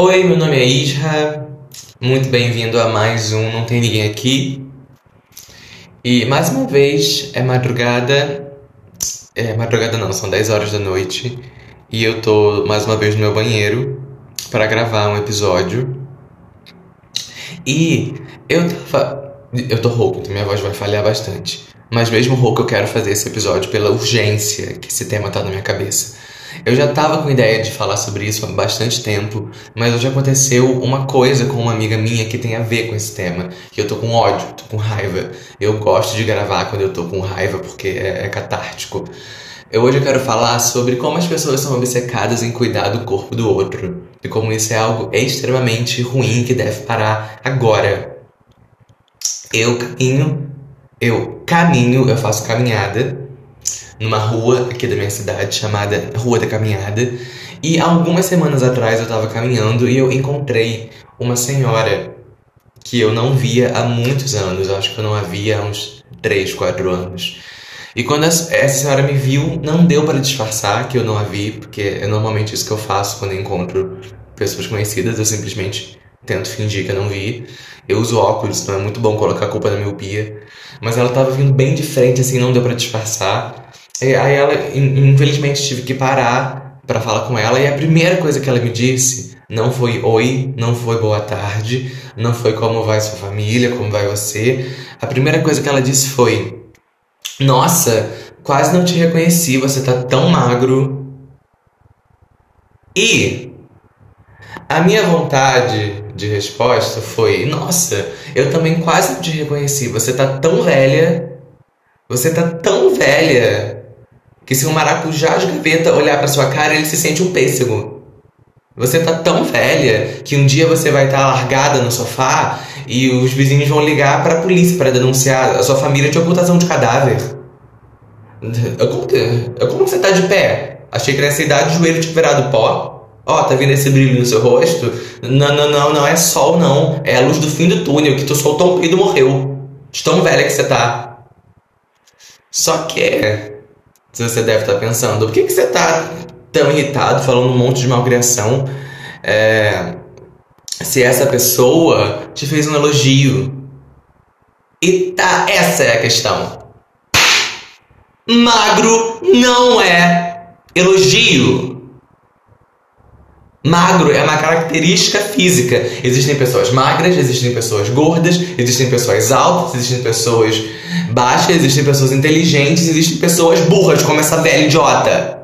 Oi, meu nome é Isra. Muito bem-vindo a mais um Não Tem Ninguém Aqui. E mais uma vez é madrugada. É madrugada não, são 10 horas da noite. E eu tô mais uma vez no meu banheiro para gravar um episódio. E eu tava. Eu tô rouco, então minha voz vai falhar bastante. Mas mesmo rouco, eu quero fazer esse episódio pela urgência que esse tema tá na minha cabeça. Eu já tava com ideia de falar sobre isso há bastante tempo, mas hoje aconteceu uma coisa com uma amiga minha que tem a ver com esse tema. Que eu tô com ódio, tô com raiva. Eu gosto de gravar quando eu tô com raiva porque é, é catártico. Eu hoje eu quero falar sobre como as pessoas são obcecadas em cuidar do corpo do outro e como isso é algo extremamente ruim que deve parar agora. Eu caminho, eu caminho, eu faço caminhada numa rua aqui da minha cidade chamada Rua da Caminhada. E algumas semanas atrás eu estava caminhando e eu encontrei uma senhora que eu não via há muitos anos, acho que eu não a via há uns 3, 4 anos. E quando essa senhora me viu, não deu para disfarçar que eu não a vi, porque é normalmente isso que eu faço quando encontro pessoas conhecidas, eu simplesmente tento fingir que eu não vi. Eu uso óculos, então é muito bom colocar a culpa na miopia. Mas ela estava vindo bem de frente, assim, não deu para disfarçar. E aí ela, infelizmente, tive que parar para falar com ela e a primeira coisa que ela me disse não foi oi, não foi boa tarde, não foi como vai sua família, como vai você. A primeira coisa que ela disse foi: Nossa, quase não te reconheci, você tá tão magro. E a minha vontade de resposta foi: Nossa, eu também quase te reconheci, você tá tão velha, você tá tão velha que se um maracujá de gaveta olhar para sua cara, ele se sente um pêssego. Você tá tão velha que um dia você vai estar tá largada no sofá e os vizinhos vão ligar para a polícia para denunciar a sua família de ocultação de cadáver. Como, que, como você tá de pé? Achei que nessa idade o joelho tinha virado pó. Ó, oh, tá vendo esse brilho no seu rosto? Não, não, não, não é sol, não. É a luz do fim do túnel que tu soltou um peido e morreu. De tão velha que você tá. Só que você deve estar pensando, por que, que você está tão irritado falando um monte de malcriação é, se essa pessoa te fez um elogio? E tá, essa é a questão. Magro não é elogio. Magro é uma característica física. Existem pessoas magras, existem pessoas gordas, existem pessoas altas, existem pessoas baixas, existem pessoas inteligentes, existem pessoas burras, como essa velha idiota.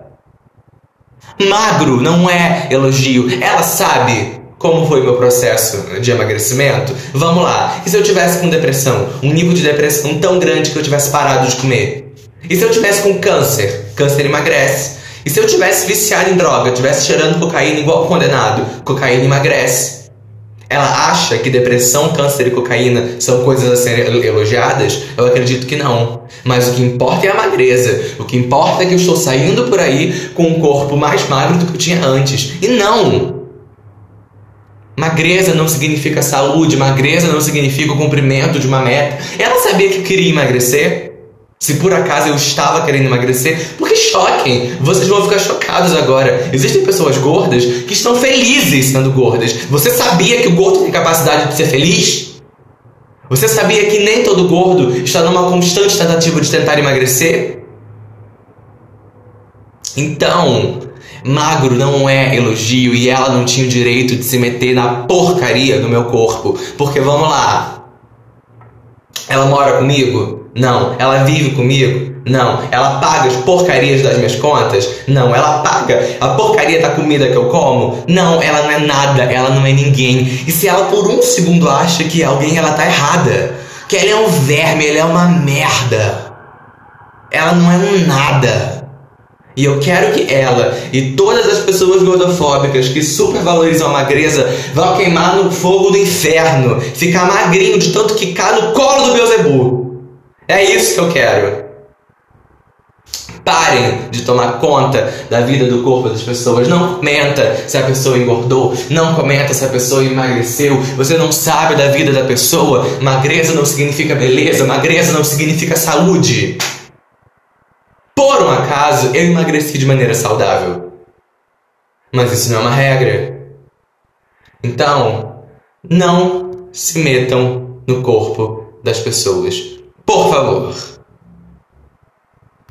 Magro não é elogio. Ela sabe como foi meu processo de emagrecimento. Vamos lá. E se eu tivesse com depressão? Um nível de depressão tão grande que eu tivesse parado de comer? E se eu tivesse com câncer? Câncer emagrece. E se eu tivesse viciado em droga, tivesse cheirando cocaína igual condenado, cocaína emagrece. Ela acha que depressão, câncer e cocaína são coisas a serem elogiadas? Eu acredito que não. Mas o que importa é a magreza. O que importa é que eu estou saindo por aí com um corpo mais magro do que eu tinha antes. E não! Magreza não significa saúde, magreza não significa o cumprimento de uma meta. Ela sabia que queria emagrecer? Se por acaso eu estava querendo emagrecer, porque choquem, vocês vão ficar chocados agora. Existem pessoas gordas que estão felizes sendo gordas. Você sabia que o gordo tem capacidade de ser feliz? Você sabia que nem todo gordo está numa constante tentativa de tentar emagrecer? Então, magro não é elogio e ela não tinha o direito de se meter na porcaria do meu corpo. Porque vamos lá. Ela mora comigo? Não. Ela vive comigo? Não. Ela paga as porcarias das minhas contas? Não. Ela paga a porcaria da comida que eu como? Não. Ela não é nada. Ela não é ninguém. E se ela por um segundo acha que é alguém, ela tá errada. Que ela é um verme, ela é uma merda. Ela não é um nada. E eu quero que ela e todas as pessoas gordofóbicas que supervalorizam a magreza vão queimar no fogo do inferno, ficar magrinho de tanto que cai no colo do Beuzebu. É isso que eu quero. Parem de tomar conta da vida do corpo das pessoas. Não comenta se a pessoa engordou. Não comenta se a pessoa emagreceu. Você não sabe da vida da pessoa. Magreza não significa beleza. Magreza não significa saúde. Por um acaso, eu emagreci de maneira saudável. Mas isso não é uma regra. Então, não se metam no corpo das pessoas. Por favor.